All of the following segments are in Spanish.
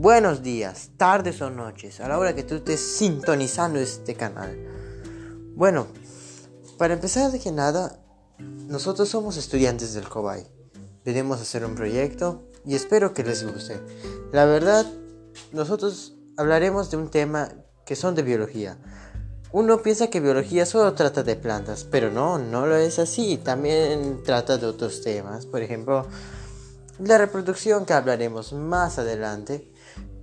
buenos días, tardes o noches, a la hora que tú estés sintonizando este canal. Bueno, para empezar de que nada, nosotros somos estudiantes del COBAI. Venimos a hacer un proyecto y espero que les guste. La verdad, nosotros hablaremos de un tema que son de biología. Uno piensa que biología solo trata de plantas, pero no, no lo es así. También trata de otros temas. Por ejemplo, la reproducción que hablaremos más adelante,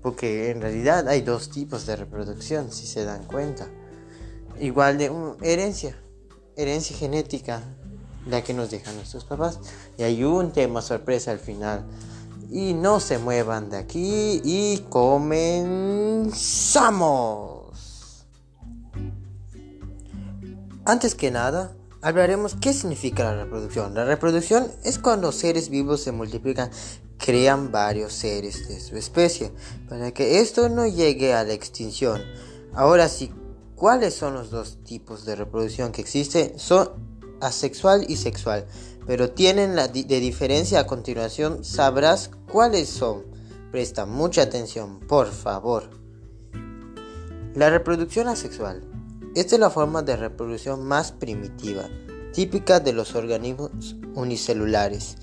porque en realidad hay dos tipos de reproducción, si se dan cuenta. Igual de herencia, herencia genética, la que nos dejan nuestros papás. Y hay un tema sorpresa al final. Y no se muevan de aquí y comenzamos. Antes que nada, hablaremos qué significa la reproducción. La reproducción es cuando seres vivos se multiplican, crean varios seres de su especie, para que esto no llegue a la extinción. Ahora sí, ¿cuáles son los dos tipos de reproducción que existen? Son asexual y sexual, pero tienen la de diferencia a continuación, sabrás cuáles son. Presta mucha atención, por favor. La reproducción asexual esta es la forma de reproducción más primitiva, típica de los organismos unicelulares.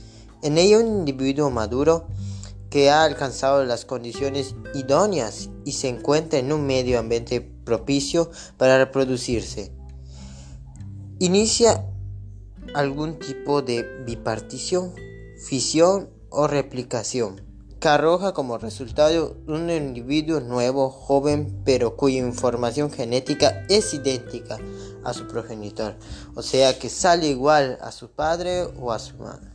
En ella un individuo maduro que ha alcanzado las condiciones idóneas y se encuentra en un medio ambiente propicio para reproducirse. Inicia algún tipo de bipartición, fisión o replicación que arroja como resultado un individuo nuevo, joven, pero cuya información genética es idéntica a su progenitor, o sea que sale igual a su padre o a su madre.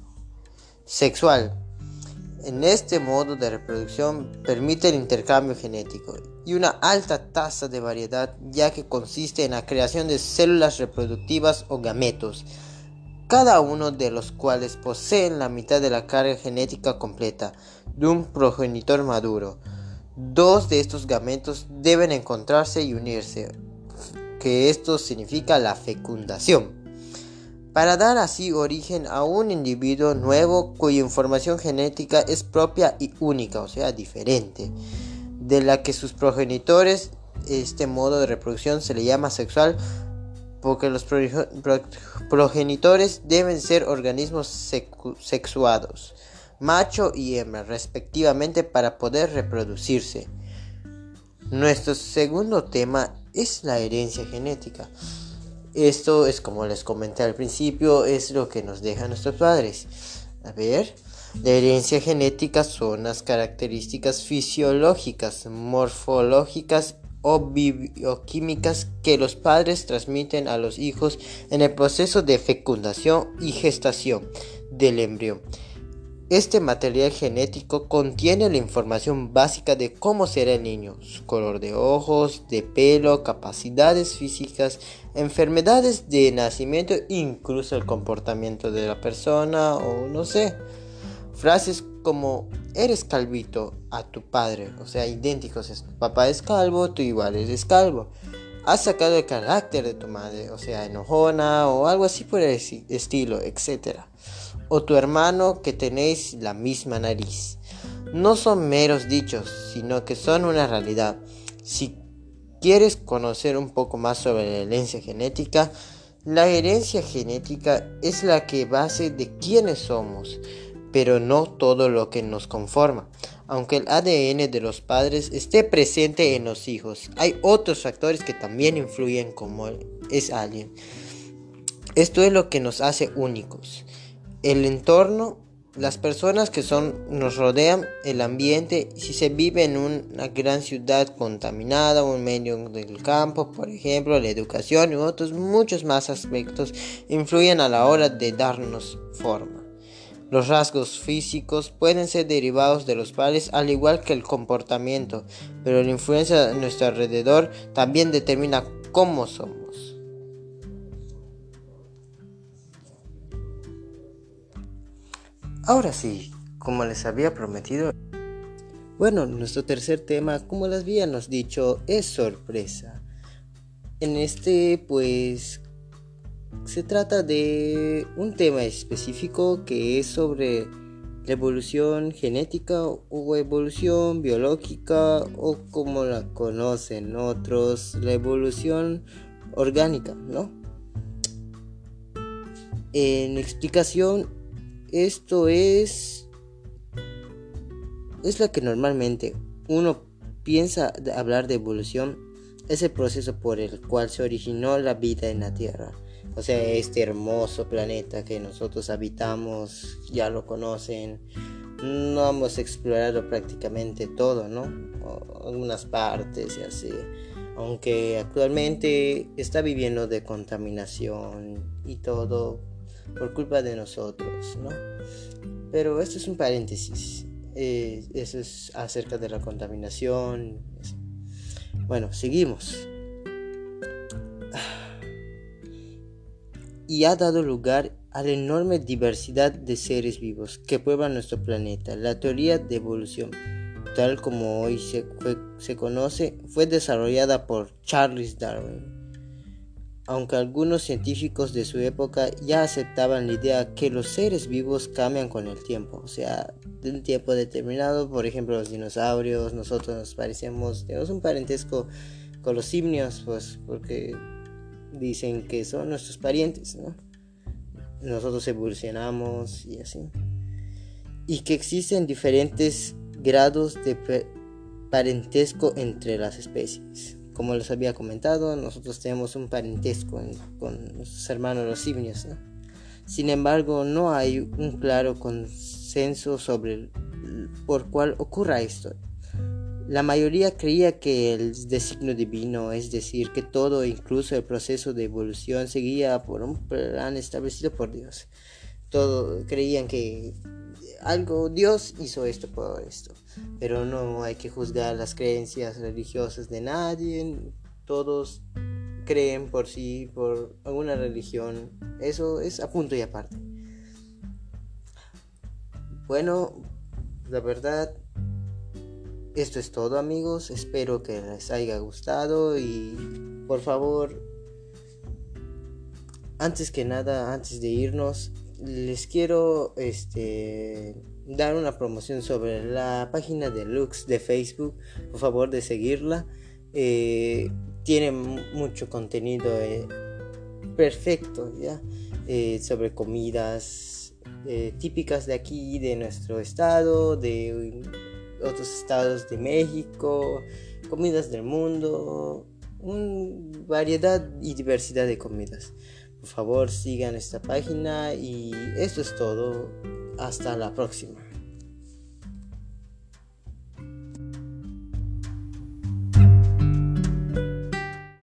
Sexual. En este modo de reproducción permite el intercambio genético y una alta tasa de variedad ya que consiste en la creación de células reproductivas o gametos cada uno de los cuales poseen la mitad de la carga genética completa de un progenitor maduro. Dos de estos gametos deben encontrarse y unirse, que esto significa la fecundación, para dar así origen a un individuo nuevo cuya información genética es propia y única, o sea, diferente, de la que sus progenitores. Este modo de reproducción se le llama sexual porque los progenitores deben ser organismos sexuados, macho y hembra respectivamente para poder reproducirse. Nuestro segundo tema es la herencia genética. Esto es como les comenté al principio, es lo que nos dejan nuestros padres. A ver, la herencia genética son las características fisiológicas, morfológicas o bioquímicas que los padres transmiten a los hijos en el proceso de fecundación y gestación del embrión. Este material genético contiene la información básica de cómo será el niño, su color de ojos, de pelo, capacidades físicas, enfermedades de nacimiento, incluso el comportamiento de la persona o no sé. Frases como eres calvito a tu padre, o sea, idénticos. Tu papá es calvo, tú igual eres calvo. Has sacado el carácter de tu madre, o sea, enojona o algo así por el estilo, etc. O tu hermano que tenéis la misma nariz. No son meros dichos, sino que son una realidad. Si quieres conocer un poco más sobre la herencia genética, la herencia genética es la que base de quiénes somos pero no todo lo que nos conforma. Aunque el ADN de los padres esté presente en los hijos, hay otros factores que también influyen como es alguien. Esto es lo que nos hace únicos. El entorno, las personas que son, nos rodean, el ambiente, si se vive en una gran ciudad contaminada, un medio del campo, por ejemplo, la educación y otros muchos más aspectos influyen a la hora de darnos forma. Los rasgos físicos pueden ser derivados de los padres al igual que el comportamiento, pero la influencia de nuestro alrededor también determina cómo somos. Ahora sí, como les había prometido, bueno, nuestro tercer tema, como les habíamos dicho, es sorpresa. En este, pues, se trata de un tema específico que es sobre la evolución genética o evolución biológica o como la conocen otros, la evolución orgánica, ¿no? En explicación, esto es es la que normalmente uno piensa hablar de evolución, es el proceso por el cual se originó la vida en la Tierra. O sea, este hermoso planeta que nosotros habitamos, ya lo conocen. No hemos explorado prácticamente todo, ¿no? algunas partes y así. Aunque actualmente está viviendo de contaminación y todo por culpa de nosotros, ¿no? Pero esto es un paréntesis. Eh, eso es acerca de la contaminación. Bueno, seguimos. y ha dado lugar a la enorme diversidad de seres vivos que pueblan nuestro planeta. La teoría de evolución, tal como hoy se, se conoce, fue desarrollada por Charles Darwin. Aunque algunos científicos de su época ya aceptaban la idea que los seres vivos cambian con el tiempo, o sea, de un tiempo determinado, por ejemplo los dinosaurios, nosotros nos parecemos, tenemos un parentesco con los simios, pues porque dicen que son nuestros parientes, ¿no? Nosotros evolucionamos y así. Y que existen diferentes grados de parentesco entre las especies. Como les había comentado, nosotros tenemos un parentesco con nuestros hermanos los simios, ¿no? Sin embargo, no hay un claro consenso sobre por cuál ocurra esto. La mayoría creía que el designio divino, es decir, que todo, incluso el proceso de evolución, seguía por un plan establecido por Dios. Todos creían que algo Dios hizo esto por esto, pero no hay que juzgar las creencias religiosas de nadie. Todos creen por sí, por alguna religión. Eso es a punto y aparte. Bueno, la verdad esto es todo amigos, espero que les haya gustado y por favor, antes que nada, antes de irnos, les quiero este, dar una promoción sobre la página de Lux de Facebook, por favor de seguirla. Eh, tiene mucho contenido eh, perfecto ya eh, sobre comidas típicas de aquí de nuestro estado de otros estados de México, comidas del mundo, una variedad y diversidad de comidas. Por favor sigan esta página y esto es todo. Hasta la próxima.